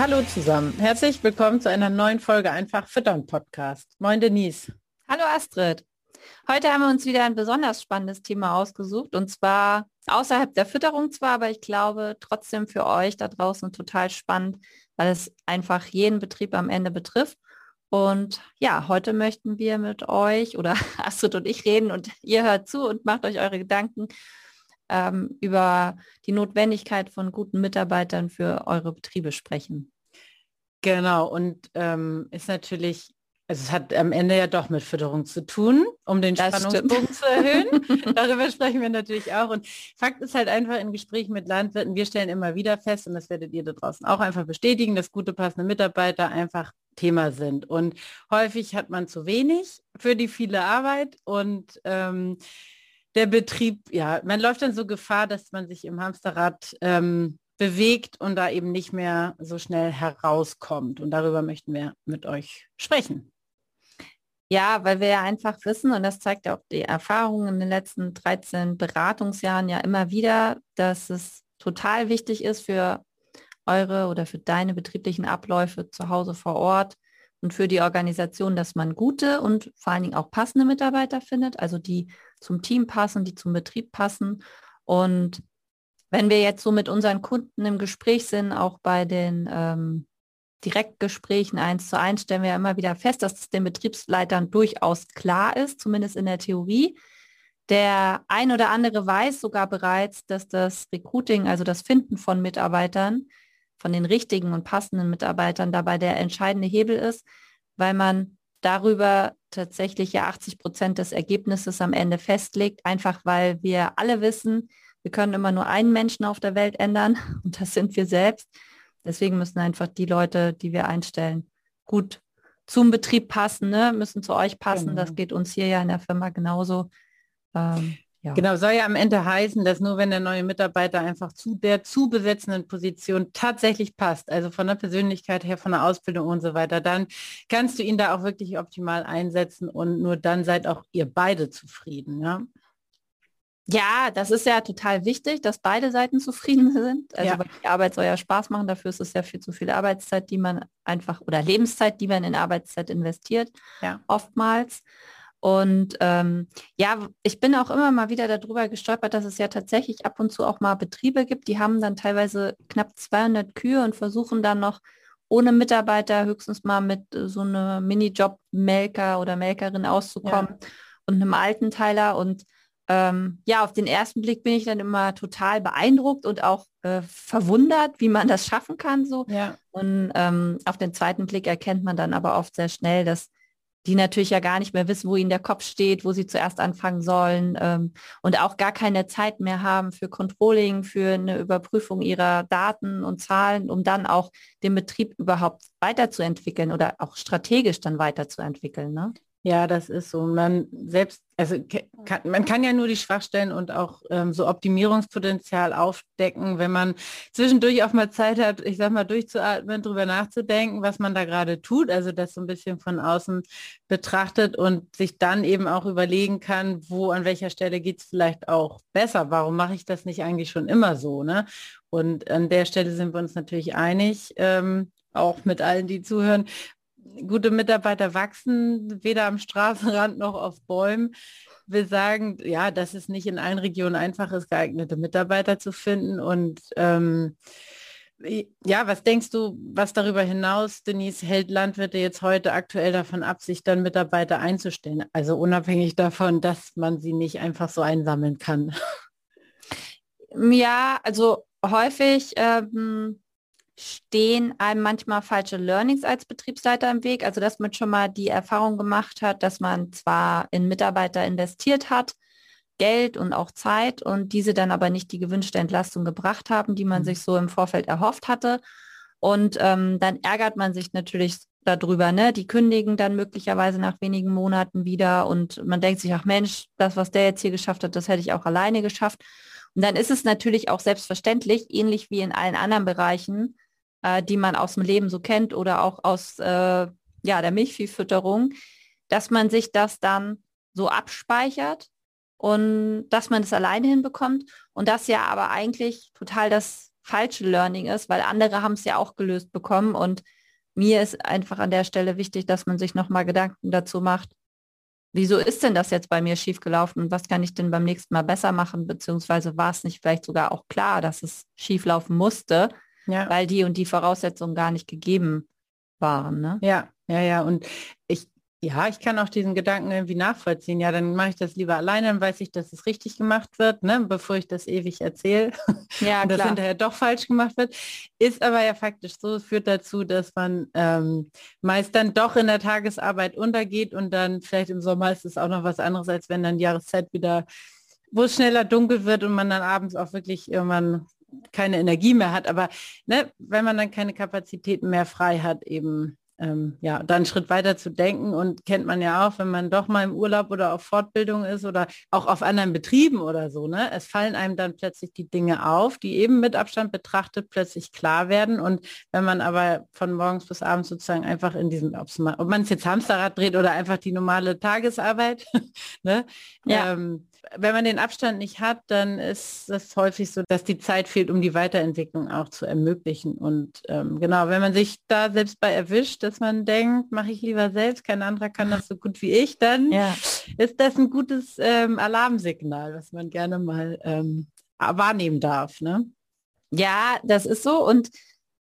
Hallo zusammen, herzlich willkommen zu einer neuen Folge Einfach Füttern Podcast. Moin Denise. Hallo Astrid. Heute haben wir uns wieder ein besonders spannendes Thema ausgesucht und zwar außerhalb der Fütterung zwar, aber ich glaube trotzdem für euch da draußen total spannend, weil es einfach jeden Betrieb am Ende betrifft. Und ja, heute möchten wir mit euch oder Astrid und ich reden und ihr hört zu und macht euch eure Gedanken ähm, über die Notwendigkeit von guten Mitarbeitern für eure Betriebe sprechen. Genau, und ähm, ist natürlich, also es hat am Ende ja doch mit Fütterung zu tun, um den das Spannungsbogen zu erhöhen. Darüber sprechen wir natürlich auch. Und Fakt ist halt einfach in Gesprächen mit Landwirten, wir stellen immer wieder fest, und das werdet ihr da draußen auch einfach bestätigen, dass gute passende Mitarbeiter einfach Thema sind. Und häufig hat man zu wenig für die viele Arbeit und ähm, der Betrieb, ja, man läuft dann so Gefahr, dass man sich im Hamsterrad ähm, bewegt und da eben nicht mehr so schnell herauskommt. Und darüber möchten wir mit euch sprechen. Ja, weil wir ja einfach wissen, und das zeigt ja auch die Erfahrung in den letzten 13 Beratungsjahren ja immer wieder, dass es total wichtig ist für eure oder für deine betrieblichen Abläufe zu Hause vor Ort und für die Organisation, dass man gute und vor allen Dingen auch passende Mitarbeiter findet, also die zum Team passen, die zum Betrieb passen. Und wenn wir jetzt so mit unseren Kunden im Gespräch sind, auch bei den ähm, Direktgesprächen eins zu eins, stellen wir immer wieder fest, dass es den Betriebsleitern durchaus klar ist, zumindest in der Theorie. Der ein oder andere weiß sogar bereits, dass das Recruiting, also das Finden von Mitarbeitern, von den richtigen und passenden Mitarbeitern dabei der entscheidende Hebel ist, weil man darüber tatsächlich ja 80 Prozent des Ergebnisses am Ende festlegt, einfach weil wir alle wissen, wir können immer nur einen Menschen auf der Welt ändern und das sind wir selbst. Deswegen müssen einfach die Leute, die wir einstellen, gut zum Betrieb passen, ne? müssen zu euch passen. Genau. Das geht uns hier ja in der Firma genauso. Ähm, ja. Genau, soll ja am Ende heißen, dass nur wenn der neue Mitarbeiter einfach zu der zu besetzenden Position tatsächlich passt, also von der Persönlichkeit her, von der Ausbildung und so weiter, dann kannst du ihn da auch wirklich optimal einsetzen und nur dann seid auch ihr beide zufrieden. Ja? Ja, das ist ja total wichtig, dass beide Seiten zufrieden sind. Also ja. die Arbeit soll ja Spaß machen, dafür ist es ja viel zu viel Arbeitszeit, die man einfach oder Lebenszeit, die man in Arbeitszeit investiert, ja. oftmals. Und ähm, ja, ich bin auch immer mal wieder darüber gestolpert, dass es ja tatsächlich ab und zu auch mal Betriebe gibt, die haben dann teilweise knapp 200 Kühe und versuchen dann noch ohne Mitarbeiter höchstens mal mit äh, so einem Minijob-Melker oder Melkerin auszukommen ja. und einem Altenteiler. Und ähm, ja, auf den ersten Blick bin ich dann immer total beeindruckt und auch äh, verwundert, wie man das schaffen kann. So. Ja. Und ähm, auf den zweiten Blick erkennt man dann aber oft sehr schnell, dass die natürlich ja gar nicht mehr wissen, wo ihnen der Kopf steht, wo sie zuerst anfangen sollen ähm, und auch gar keine Zeit mehr haben für Controlling, für eine Überprüfung ihrer Daten und Zahlen, um dann auch den Betrieb überhaupt weiterzuentwickeln oder auch strategisch dann weiterzuentwickeln. Ne? Ja, das ist so. Man selbst, also kann, man kann ja nur die Schwachstellen und auch ähm, so Optimierungspotenzial aufdecken, wenn man zwischendurch auch mal Zeit hat, ich sag mal, durchzuatmen, drüber nachzudenken, was man da gerade tut, also das so ein bisschen von außen betrachtet und sich dann eben auch überlegen kann, wo an welcher Stelle geht es vielleicht auch besser. Warum mache ich das nicht eigentlich schon immer so? Ne? Und an der Stelle sind wir uns natürlich einig, ähm, auch mit allen, die zuhören, gute Mitarbeiter wachsen weder am Straßenrand noch auf Bäumen. Wir sagen, ja, dass es nicht in allen Regionen einfach ist, geeignete Mitarbeiter zu finden. Und ähm, Ja, was denkst du, was darüber hinaus, Denise, hält Landwirte jetzt heute aktuell davon ab, sich dann Mitarbeiter einzustellen? Also unabhängig davon, dass man sie nicht einfach so einsammeln kann. Ja, also häufig ähm, stehen einem manchmal falsche Learnings als Betriebsleiter im Weg. Also dass man schon mal die Erfahrung gemacht hat, dass man zwar in Mitarbeiter investiert hat, Geld und auch Zeit und diese dann aber nicht die gewünschte Entlastung gebracht haben, die man mhm. sich so im Vorfeld erhofft hatte. Und ähm, dann ärgert man sich natürlich darüber, ne? Die kündigen dann möglicherweise nach wenigen Monaten wieder und man denkt sich, ach Mensch, das, was der jetzt hier geschafft hat, das hätte ich auch alleine geschafft. Und dann ist es natürlich auch selbstverständlich, ähnlich wie in allen anderen Bereichen, äh, die man aus dem Leben so kennt oder auch aus äh, ja, der Milchviehfütterung, dass man sich das dann so abspeichert und dass man es alleine hinbekommt und das ja aber eigentlich total das falsche Learning ist, weil andere haben es ja auch gelöst bekommen und mir ist einfach an der Stelle wichtig, dass man sich nochmal Gedanken dazu macht, wieso ist denn das jetzt bei mir schiefgelaufen und was kann ich denn beim nächsten Mal besser machen, beziehungsweise war es nicht vielleicht sogar auch klar, dass es schieflaufen musste, ja. weil die und die Voraussetzungen gar nicht gegeben waren. Ne? Ja, ja, ja. Und ich ja, ich kann auch diesen Gedanken irgendwie nachvollziehen. Ja, dann mache ich das lieber alleine, dann weiß ich, dass es richtig gemacht wird, ne, bevor ich das ewig erzähle ja, und das hinterher doch falsch gemacht wird. Ist aber ja faktisch so, führt dazu, dass man ähm, meist dann doch in der Tagesarbeit untergeht und dann vielleicht im Sommer ist es auch noch was anderes, als wenn dann die Jahreszeit wieder, wo es schneller dunkel wird und man dann abends auch wirklich irgendwann keine Energie mehr hat. Aber ne, wenn man dann keine Kapazitäten mehr frei hat, eben ähm, ja, dann einen Schritt weiter zu denken und kennt man ja auch, wenn man doch mal im Urlaub oder auf Fortbildung ist oder auch auf anderen Betrieben oder so, ne? Es fallen einem dann plötzlich die Dinge auf, die eben mit Abstand betrachtet plötzlich klar werden. Und wenn man aber von morgens bis abends sozusagen einfach in diesem, ob man es jetzt Hamsterrad dreht oder einfach die normale Tagesarbeit, ne? Ja. Ähm, wenn man den Abstand nicht hat, dann ist es häufig so, dass die Zeit fehlt, um die Weiterentwicklung auch zu ermöglichen. Und ähm, genau, wenn man sich da selbst bei erwischt, dass man denkt, mache ich lieber selbst, kein anderer kann das so gut wie ich, dann ja. ist das ein gutes ähm, Alarmsignal, was man gerne mal ähm, wahrnehmen darf. Ne? Ja, das ist so. Und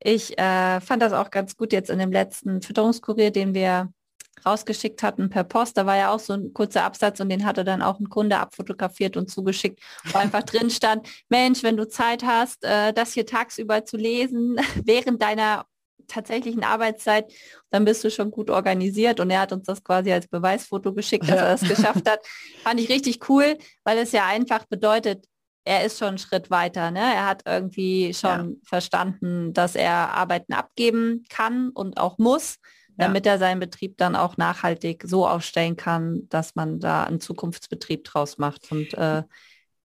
ich äh, fand das auch ganz gut jetzt in dem letzten Fütterungskurier, den wir rausgeschickt hatten per Post. Da war ja auch so ein kurzer Absatz und den hatte dann auch ein Kunde abfotografiert und zugeschickt, wo einfach drin stand, Mensch, wenn du Zeit hast, äh, das hier tagsüber zu lesen, während deiner tatsächlichen Arbeitszeit, dann bist du schon gut organisiert und er hat uns das quasi als Beweisfoto geschickt, dass er das geschafft hat. Fand ich richtig cool, weil es ja einfach bedeutet, er ist schon einen Schritt weiter. Ne? Er hat irgendwie schon ja. verstanden, dass er Arbeiten abgeben kann und auch muss damit er seinen Betrieb dann auch nachhaltig so aufstellen kann, dass man da einen Zukunftsbetrieb draus macht. Und äh,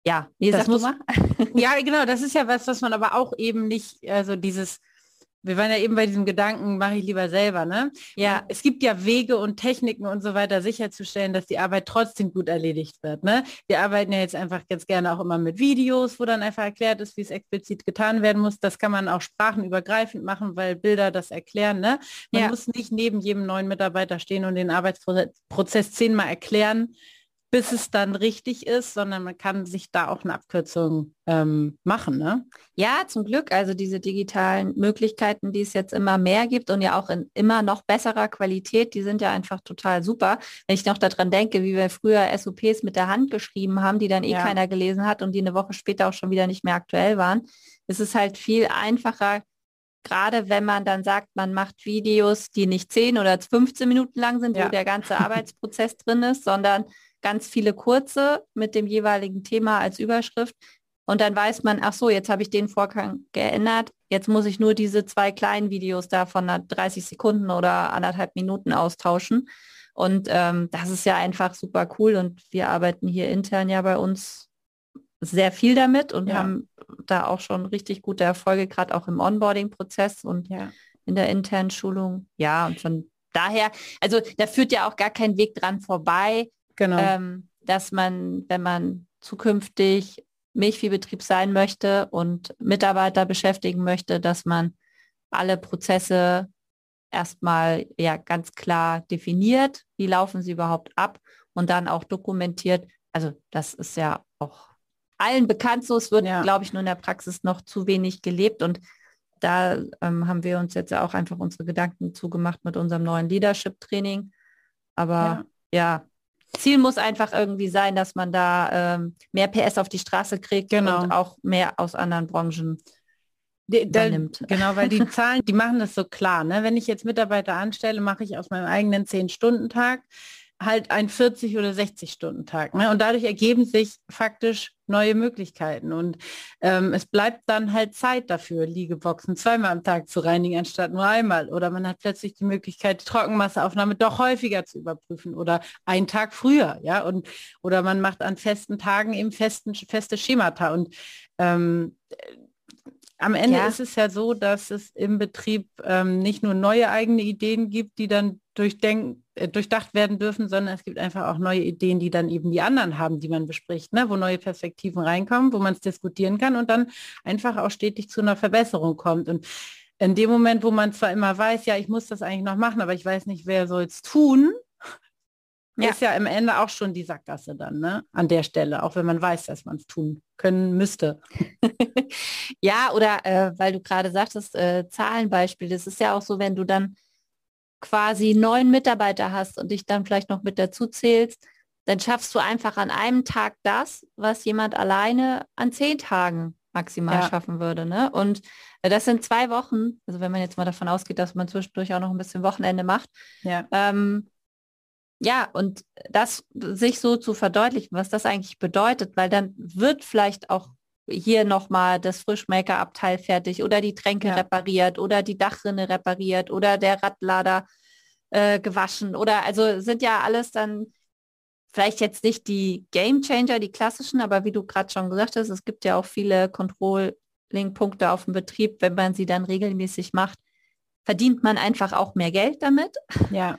ja, nee, das muss, ja, genau, das ist ja was, was man aber auch eben nicht, also dieses wir waren ja eben bei diesem Gedanken, mache ich lieber selber, ne? Ja, es gibt ja Wege und Techniken und so weiter sicherzustellen, dass die Arbeit trotzdem gut erledigt wird, ne? Wir arbeiten ja jetzt einfach ganz gerne auch immer mit Videos, wo dann einfach erklärt ist, wie es explizit getan werden muss. Das kann man auch sprachenübergreifend machen, weil Bilder das erklären, ne? Man ja. muss nicht neben jedem neuen Mitarbeiter stehen und den Arbeitsprozess zehnmal erklären, bis es dann richtig ist, sondern man kann sich da auch eine Abkürzung ähm, machen. Ne? Ja, zum Glück. Also diese digitalen Möglichkeiten, die es jetzt immer mehr gibt und ja auch in immer noch besserer Qualität, die sind ja einfach total super. Wenn ich noch daran denke, wie wir früher SOPs mit der Hand geschrieben haben, die dann eh ja. keiner gelesen hat und die eine Woche später auch schon wieder nicht mehr aktuell waren, ist es halt viel einfacher, gerade wenn man dann sagt, man macht Videos, die nicht 10 oder 15 Minuten lang sind, ja. wo der ganze Arbeitsprozess drin ist, sondern ganz viele kurze mit dem jeweiligen Thema als Überschrift. Und dann weiß man, ach so, jetzt habe ich den Vorgang geändert. Jetzt muss ich nur diese zwei kleinen Videos da von 30 Sekunden oder anderthalb Minuten austauschen. Und ähm, das ist ja einfach super cool. Und wir arbeiten hier intern ja bei uns sehr viel damit und ja. haben da auch schon richtig gute Erfolge, gerade auch im Onboarding-Prozess und ja. in der internen Schulung. Ja, und von daher, also da führt ja auch gar kein Weg dran vorbei, Genau. Ähm, dass man, wenn man zukünftig Milchviehbetrieb sein möchte und Mitarbeiter beschäftigen möchte, dass man alle Prozesse erstmal ja ganz klar definiert, wie laufen sie überhaupt ab und dann auch dokumentiert. Also das ist ja auch allen bekannt so, es wird, ja. glaube ich, nur in der Praxis noch zu wenig gelebt und da ähm, haben wir uns jetzt auch einfach unsere Gedanken zugemacht mit unserem neuen Leadership-Training. Aber ja. ja. Ziel muss einfach irgendwie sein, dass man da ähm, mehr PS auf die Straße kriegt genau. und auch mehr aus anderen Branchen da, genau, weil die Zahlen, die machen das so klar. Ne? Wenn ich jetzt Mitarbeiter anstelle, mache ich aus meinem eigenen 10-Stunden-Tag halt ein 40 oder 60 Stunden Tag. Ne? Und dadurch ergeben sich faktisch neue Möglichkeiten. Und ähm, es bleibt dann halt Zeit dafür, Liegeboxen zweimal am Tag zu reinigen, anstatt nur einmal. Oder man hat plötzlich die Möglichkeit, die Trockenmasseaufnahme doch häufiger zu überprüfen oder einen Tag früher, ja. Und oder man macht an festen Tagen eben festen, feste Schemata. Und ähm, am Ende ja. ist es ja so, dass es im Betrieb ähm, nicht nur neue eigene Ideen gibt, die dann äh, durchdacht werden dürfen, sondern es gibt einfach auch neue Ideen, die dann eben die anderen haben, die man bespricht, ne? wo neue Perspektiven reinkommen, wo man es diskutieren kann und dann einfach auch stetig zu einer Verbesserung kommt. Und in dem Moment, wo man zwar immer weiß, ja, ich muss das eigentlich noch machen, aber ich weiß nicht, wer soll es tun, ja. ist ja am Ende auch schon die Sackgasse dann, ne? An der Stelle, auch wenn man weiß, dass man es tun können müsste. ja, oder äh, weil du gerade sagtest, äh, Zahlenbeispiel, das ist ja auch so, wenn du dann quasi neun Mitarbeiter hast und dich dann vielleicht noch mit dazu zählst, dann schaffst du einfach an einem Tag das, was jemand alleine an zehn Tagen maximal ja. schaffen würde. Ne? Und äh, das sind zwei Wochen, also wenn man jetzt mal davon ausgeht, dass man zwischendurch auch noch ein bisschen Wochenende macht, ja. ähm, ja, und das sich so zu verdeutlichen, was das eigentlich bedeutet, weil dann wird vielleicht auch hier nochmal das Frischmaker-Abteil fertig oder die Tränke ja. repariert oder die Dachrinne repariert oder der Radlader äh, gewaschen oder also sind ja alles dann vielleicht jetzt nicht die Game Changer, die klassischen, aber wie du gerade schon gesagt hast, es gibt ja auch viele Controlling-Punkte auf dem Betrieb, wenn man sie dann regelmäßig macht, verdient man einfach auch mehr Geld damit. Ja.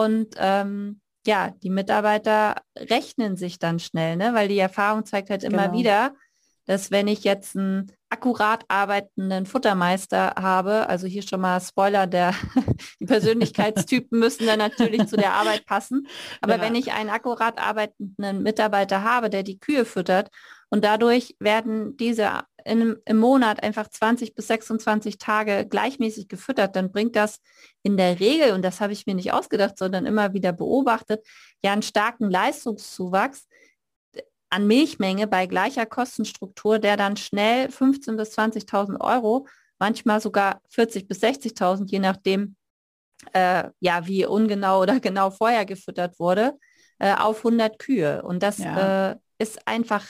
Und ähm, ja, die Mitarbeiter rechnen sich dann schnell, ne? weil die Erfahrung zeigt halt immer genau. wieder, dass wenn ich jetzt einen akkurat arbeitenden Futtermeister habe, also hier schon mal Spoiler, der die Persönlichkeitstypen müssen dann natürlich zu der Arbeit passen. Aber ja. wenn ich einen akkurat arbeitenden Mitarbeiter habe, der die Kühe füttert und dadurch werden diese in, im Monat einfach 20 bis 26 Tage gleichmäßig gefüttert, dann bringt das in der Regel, und das habe ich mir nicht ausgedacht, sondern immer wieder beobachtet, ja einen starken Leistungszuwachs an Milchmenge bei gleicher Kostenstruktur, der dann schnell 15.000 bis 20.000 Euro, manchmal sogar 40.000 bis 60.000, je nachdem, äh, ja, wie ungenau oder genau vorher gefüttert wurde, äh, auf 100 Kühe. Und das ja. äh, ist einfach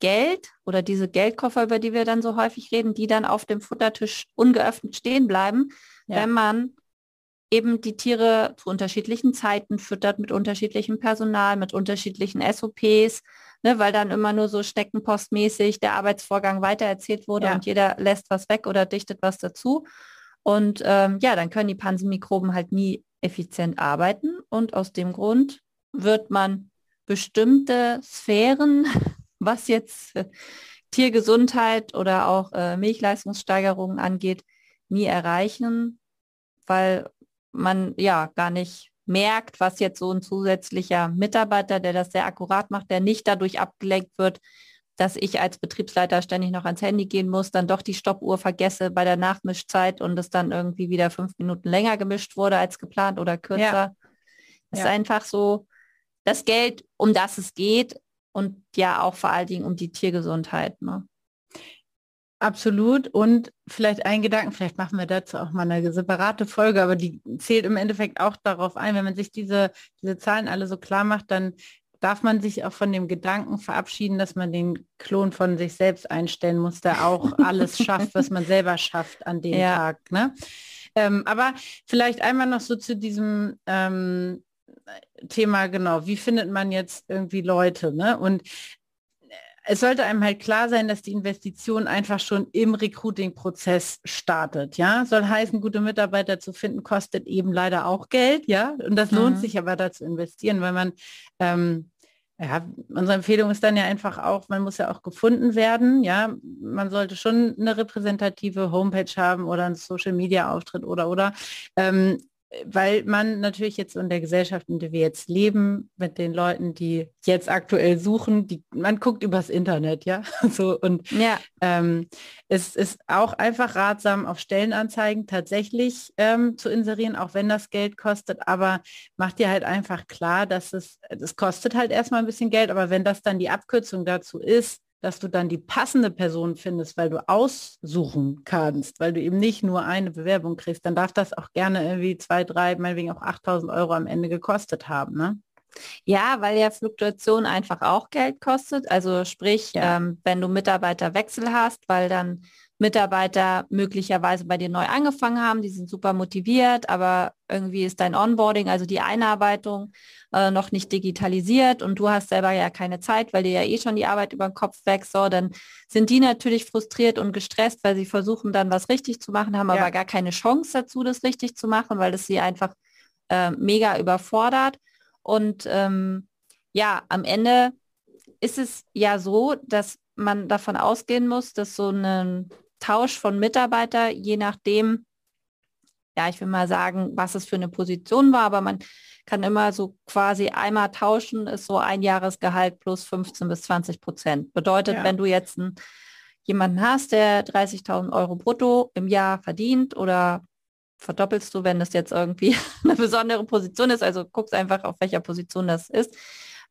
Geld oder diese Geldkoffer, über die wir dann so häufig reden, die dann auf dem Futtertisch ungeöffnet stehen bleiben, ja. wenn man eben die Tiere zu unterschiedlichen Zeiten füttert, mit unterschiedlichem Personal, mit unterschiedlichen SOPs, ne, weil dann immer nur so steckenpostmäßig der Arbeitsvorgang weitererzählt wurde ja. und jeder lässt was weg oder dichtet was dazu. Und ähm, ja, dann können die Pansenmikroben halt nie effizient arbeiten und aus dem Grund wird man bestimmte Sphären was jetzt äh, Tiergesundheit oder auch äh, Milchleistungssteigerungen angeht, nie erreichen, weil man ja gar nicht merkt, was jetzt so ein zusätzlicher Mitarbeiter, der das sehr akkurat macht, der nicht dadurch abgelenkt wird, dass ich als Betriebsleiter ständig noch ans Handy gehen muss, dann doch die Stoppuhr vergesse bei der Nachmischzeit und es dann irgendwie wieder fünf Minuten länger gemischt wurde als geplant oder kürzer. Ja. Es ja. ist einfach so, das Geld, um das es geht, und ja auch vor allen Dingen um die Tiergesundheit. Ne? Absolut. Und vielleicht ein Gedanken, vielleicht machen wir dazu auch mal eine separate Folge, aber die zählt im Endeffekt auch darauf ein, wenn man sich diese, diese Zahlen alle so klar macht, dann darf man sich auch von dem Gedanken verabschieden, dass man den Klon von sich selbst einstellen muss, der auch alles schafft, was man selber schafft an dem ja. Tag. Ne? Ähm, aber vielleicht einmal noch so zu diesem ähm, Thema, genau, wie findet man jetzt irgendwie Leute, ne? Und es sollte einem halt klar sein, dass die Investition einfach schon im Recruiting-Prozess startet, ja. Soll heißen, gute Mitarbeiter zu finden, kostet eben leider auch Geld, ja. Und das lohnt mhm. sich aber da zu investieren, weil man, ähm, ja, unsere Empfehlung ist dann ja einfach auch, man muss ja auch gefunden werden, ja. Man sollte schon eine repräsentative Homepage haben oder einen Social-Media-Auftritt oder, oder. Ähm, weil man natürlich jetzt in der Gesellschaft, in der wir jetzt leben, mit den Leuten, die jetzt aktuell suchen, die, man guckt übers Internet, ja. So und ja. Ähm, es ist auch einfach ratsam, auf Stellenanzeigen tatsächlich ähm, zu inserieren, auch wenn das Geld kostet, aber macht dir halt einfach klar, dass es, es kostet halt erstmal ein bisschen Geld, aber wenn das dann die Abkürzung dazu ist, dass du dann die passende Person findest, weil du aussuchen kannst, weil du eben nicht nur eine Bewerbung kriegst, dann darf das auch gerne irgendwie zwei, drei, meinetwegen auch 8000 Euro am Ende gekostet haben. Ne? Ja, weil ja Fluktuation einfach auch Geld kostet. Also sprich, ja. ähm, wenn du Mitarbeiterwechsel hast, weil dann Mitarbeiter möglicherweise bei dir neu angefangen haben, die sind super motiviert, aber irgendwie ist dein Onboarding, also die Einarbeitung äh, noch nicht digitalisiert und du hast selber ja keine Zeit, weil dir ja eh schon die Arbeit über den Kopf wächst, so, dann sind die natürlich frustriert und gestresst, weil sie versuchen dann was richtig zu machen, haben ja. aber gar keine Chance dazu, das richtig zu machen, weil das sie einfach äh, mega überfordert. Und ähm, ja, am Ende ist es ja so, dass man davon ausgehen muss, dass so ein Tausch von Mitarbeiter, je nachdem, ja, ich will mal sagen, was es für eine Position war, aber man kann immer so quasi einmal tauschen, ist so ein Jahresgehalt plus 15 bis 20 Prozent. Bedeutet, ja. wenn du jetzt einen, jemanden hast, der 30.000 Euro brutto im Jahr verdient oder verdoppelst du, wenn das jetzt irgendwie eine besondere Position ist, also guckst einfach, auf welcher Position das ist,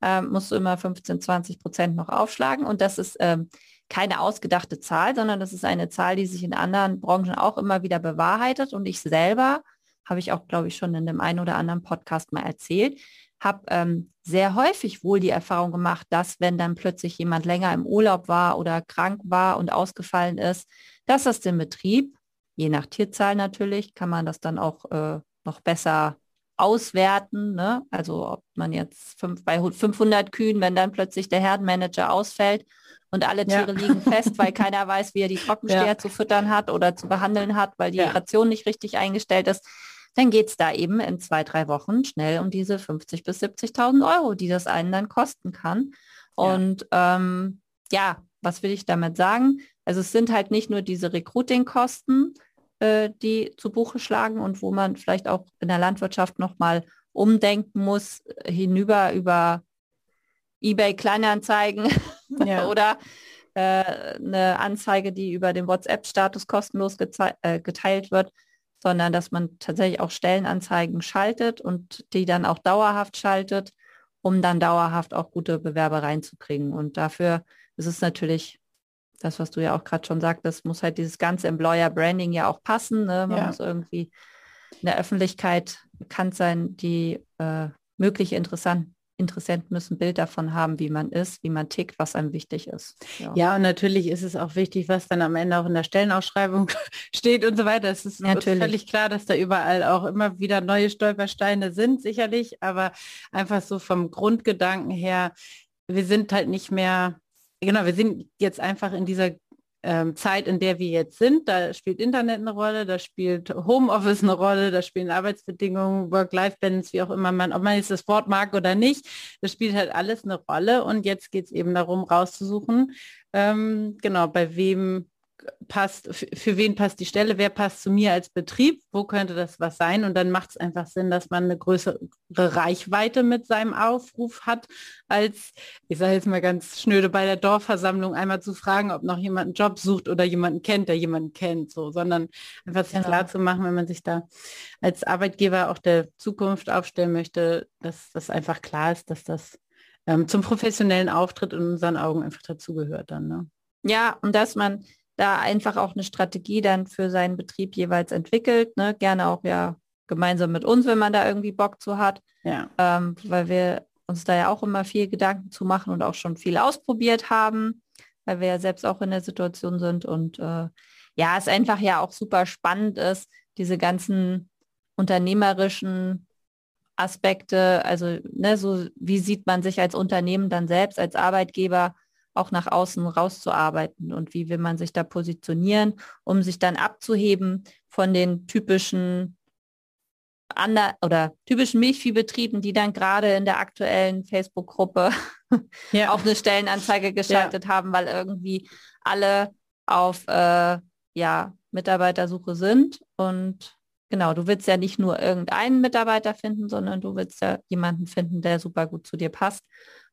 äh, musst du immer 15, 20 Prozent noch aufschlagen und das ist ähm, keine ausgedachte Zahl, sondern das ist eine Zahl, die sich in anderen Branchen auch immer wieder bewahrheitet. Und ich selber, habe ich auch, glaube ich, schon in dem einen oder anderen Podcast mal erzählt, habe ähm, sehr häufig wohl die Erfahrung gemacht, dass wenn dann plötzlich jemand länger im Urlaub war oder krank war und ausgefallen ist, dass das den Betrieb, je nach Tierzahl natürlich, kann man das dann auch äh, noch besser auswerten. Ne? Also ob man jetzt fünf, bei 500 Kühen, wenn dann plötzlich der Herdenmanager ausfällt und alle Tiere ja. liegen fest, weil keiner weiß, wie er die Trockensteher ja. zu füttern hat oder zu behandeln hat, weil die ja. Ration nicht richtig eingestellt ist, dann geht es da eben in zwei, drei Wochen schnell um diese 50 bis 70.000 Euro, die das einen dann kosten kann. Und ähm, ja, was will ich damit sagen? Also es sind halt nicht nur diese Recruiting-Kosten, äh, die zu Buche schlagen und wo man vielleicht auch in der Landwirtschaft nochmal umdenken muss, äh, hinüber über eBay Kleinanzeigen ja. oder äh, eine Anzeige, die über den WhatsApp-Status kostenlos äh, geteilt wird, sondern dass man tatsächlich auch Stellenanzeigen schaltet und die dann auch dauerhaft schaltet, um dann dauerhaft auch gute Bewerber reinzukriegen. Und dafür ist es natürlich das, was du ja auch gerade schon sagtest, muss halt dieses ganze Employer Branding ja auch passen. Ne? Man ja. muss irgendwie in der Öffentlichkeit bekannt sein, die äh, mögliche Interessanten Interessenten müssen ein Bild davon haben, wie man ist, wie man tickt, was einem wichtig ist. Ja. ja. und natürlich ist es auch wichtig, was dann am Ende auch in der Stellenausschreibung steht und so weiter. Es ist natürlich. völlig klar, dass da überall auch immer wieder neue Stolpersteine sind, sicherlich, aber einfach so vom Grundgedanken her, wir sind halt nicht mehr, genau, wir sind jetzt einfach in dieser Zeit, in der wir jetzt sind. Da spielt Internet eine Rolle, da spielt Homeoffice eine Rolle, da spielen Arbeitsbedingungen, Work-Life-Balance, wie auch immer man, ob man jetzt das Wort mag oder nicht, das spielt halt alles eine Rolle. Und jetzt geht es eben darum, rauszusuchen, ähm, genau, bei wem passt, für wen passt die Stelle, wer passt zu mir als Betrieb, wo könnte das was sein und dann macht es einfach Sinn, dass man eine größere Reichweite mit seinem Aufruf hat, als, ich sage jetzt mal ganz schnöde, bei der Dorfversammlung einmal zu fragen, ob noch jemand einen Job sucht oder jemanden kennt, der jemanden kennt, so, sondern einfach genau. klar zu machen, wenn man sich da als Arbeitgeber auch der Zukunft aufstellen möchte, dass das einfach klar ist, dass das ähm, zum professionellen Auftritt in unseren Augen einfach dazugehört dann. Ne? Ja, und dass man da einfach auch eine Strategie dann für seinen Betrieb jeweils entwickelt. Ne? Gerne auch ja gemeinsam mit uns, wenn man da irgendwie Bock zu hat. Ja. Ähm, weil wir uns da ja auch immer viel Gedanken zu machen und auch schon viel ausprobiert haben, weil wir ja selbst auch in der Situation sind. Und äh, ja, es einfach ja auch super spannend ist, diese ganzen unternehmerischen Aspekte, also ne, so wie sieht man sich als Unternehmen dann selbst, als Arbeitgeber, auch nach außen rauszuarbeiten und wie will man sich da positionieren, um sich dann abzuheben von den typischen ander oder typischen Milchviehbetrieben, die dann gerade in der aktuellen Facebook-Gruppe ja. auch eine Stellenanzeige geschaltet ja. haben, weil irgendwie alle auf äh, ja, Mitarbeitersuche sind und genau, du willst ja nicht nur irgendeinen Mitarbeiter finden, sondern du willst ja jemanden finden, der super gut zu dir passt.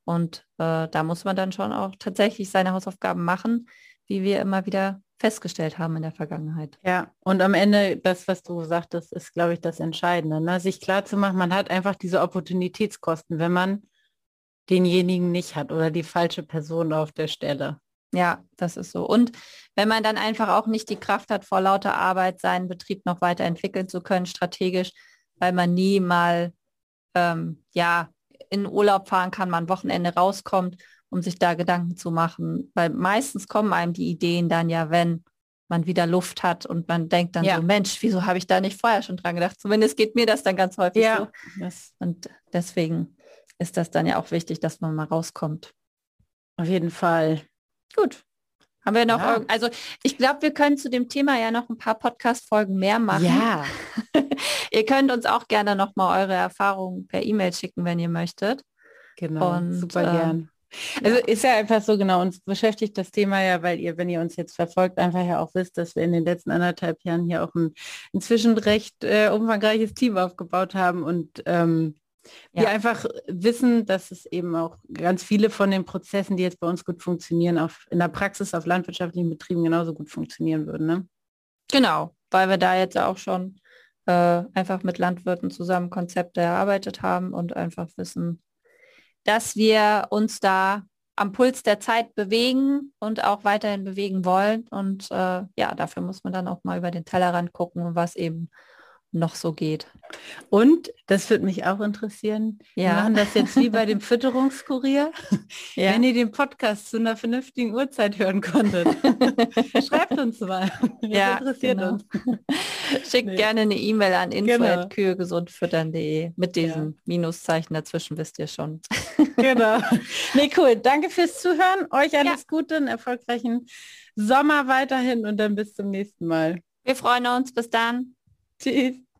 Und äh, da muss man dann schon auch tatsächlich seine Hausaufgaben machen, wie wir immer wieder festgestellt haben in der Vergangenheit. Ja, und am Ende, das, was du sagtest, ist, glaube ich, das Entscheidende. Ne? Sich klar zu machen, man hat einfach diese Opportunitätskosten, wenn man denjenigen nicht hat oder die falsche Person auf der Stelle. Ja, das ist so. Und wenn man dann einfach auch nicht die Kraft hat, vor lauter Arbeit seinen Betrieb noch weiterentwickeln zu können, strategisch, weil man nie mal ähm, ja in Urlaub fahren kann, man Wochenende rauskommt, um sich da Gedanken zu machen. Weil meistens kommen einem die Ideen dann ja, wenn man wieder Luft hat und man denkt dann ja. so, Mensch, wieso habe ich da nicht vorher schon dran gedacht? Zumindest geht mir das dann ganz häufig ja. so. Und deswegen ist das dann ja auch wichtig, dass man mal rauskommt. Auf jeden Fall. Gut. Haben wir noch, ja. also ich glaube, wir können zu dem Thema ja noch ein paar Podcast-Folgen mehr machen. Ja. ihr könnt uns auch gerne noch mal eure Erfahrungen per E-Mail schicken, wenn ihr möchtet. Genau, Und, super äh, gern. Also ja. ist ja einfach so genau, uns beschäftigt das Thema ja, weil ihr, wenn ihr uns jetzt verfolgt, einfach ja auch wisst, dass wir in den letzten anderthalb Jahren hier auch ein inzwischen recht äh, umfangreiches Team aufgebaut haben und ähm, ja. wir einfach wissen, dass es eben auch ganz viele von den Prozessen, die jetzt bei uns gut funktionieren, auf, in der Praxis auf landwirtschaftlichen Betrieben genauso gut funktionieren würden. Ne? Genau, weil wir da jetzt auch schon äh, einfach mit Landwirten zusammen Konzepte erarbeitet haben und einfach wissen, dass wir uns da am Puls der Zeit bewegen und auch weiterhin bewegen wollen. Und äh, ja, dafür muss man dann auch mal über den Tellerrand gucken, was eben noch so geht. Und, das würde mich auch interessieren, ja. wir machen das jetzt wie bei dem Fütterungskurier. Ja. Wenn ihr den Podcast zu einer vernünftigen Uhrzeit hören konntet, schreibt uns mal. Das ja, interessiert genau. uns. Schickt nee. gerne eine E-Mail an info.kühegesundfüttern.de genau. mit diesem ja. Minuszeichen dazwischen, wisst ihr schon. genau. Nee, cool. Danke fürs Zuhören. Euch alles. Gute, einen erfolgreichen Sommer weiterhin und dann bis zum nächsten Mal. Wir freuen uns. Bis dann. Tschüss.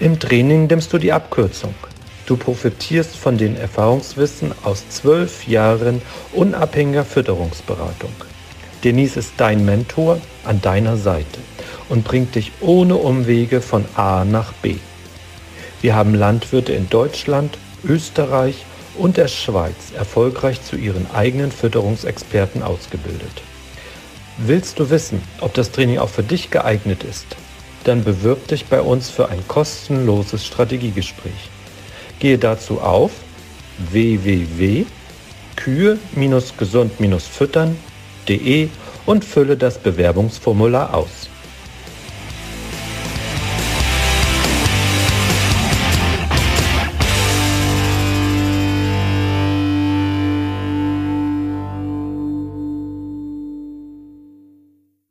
Im Training nimmst du die Abkürzung. Du profitierst von den Erfahrungswissen aus zwölf Jahren unabhängiger Fütterungsberatung. Denise ist dein Mentor an deiner Seite und bringt dich ohne Umwege von A nach B. Wir haben Landwirte in Deutschland, Österreich und der Schweiz erfolgreich zu ihren eigenen Fütterungsexperten ausgebildet. Willst du wissen, ob das Training auch für dich geeignet ist? Dann bewirb dich bei uns für ein kostenloses Strategiegespräch. Gehe dazu auf www.kühe-gesund-füttern.de und fülle das Bewerbungsformular aus.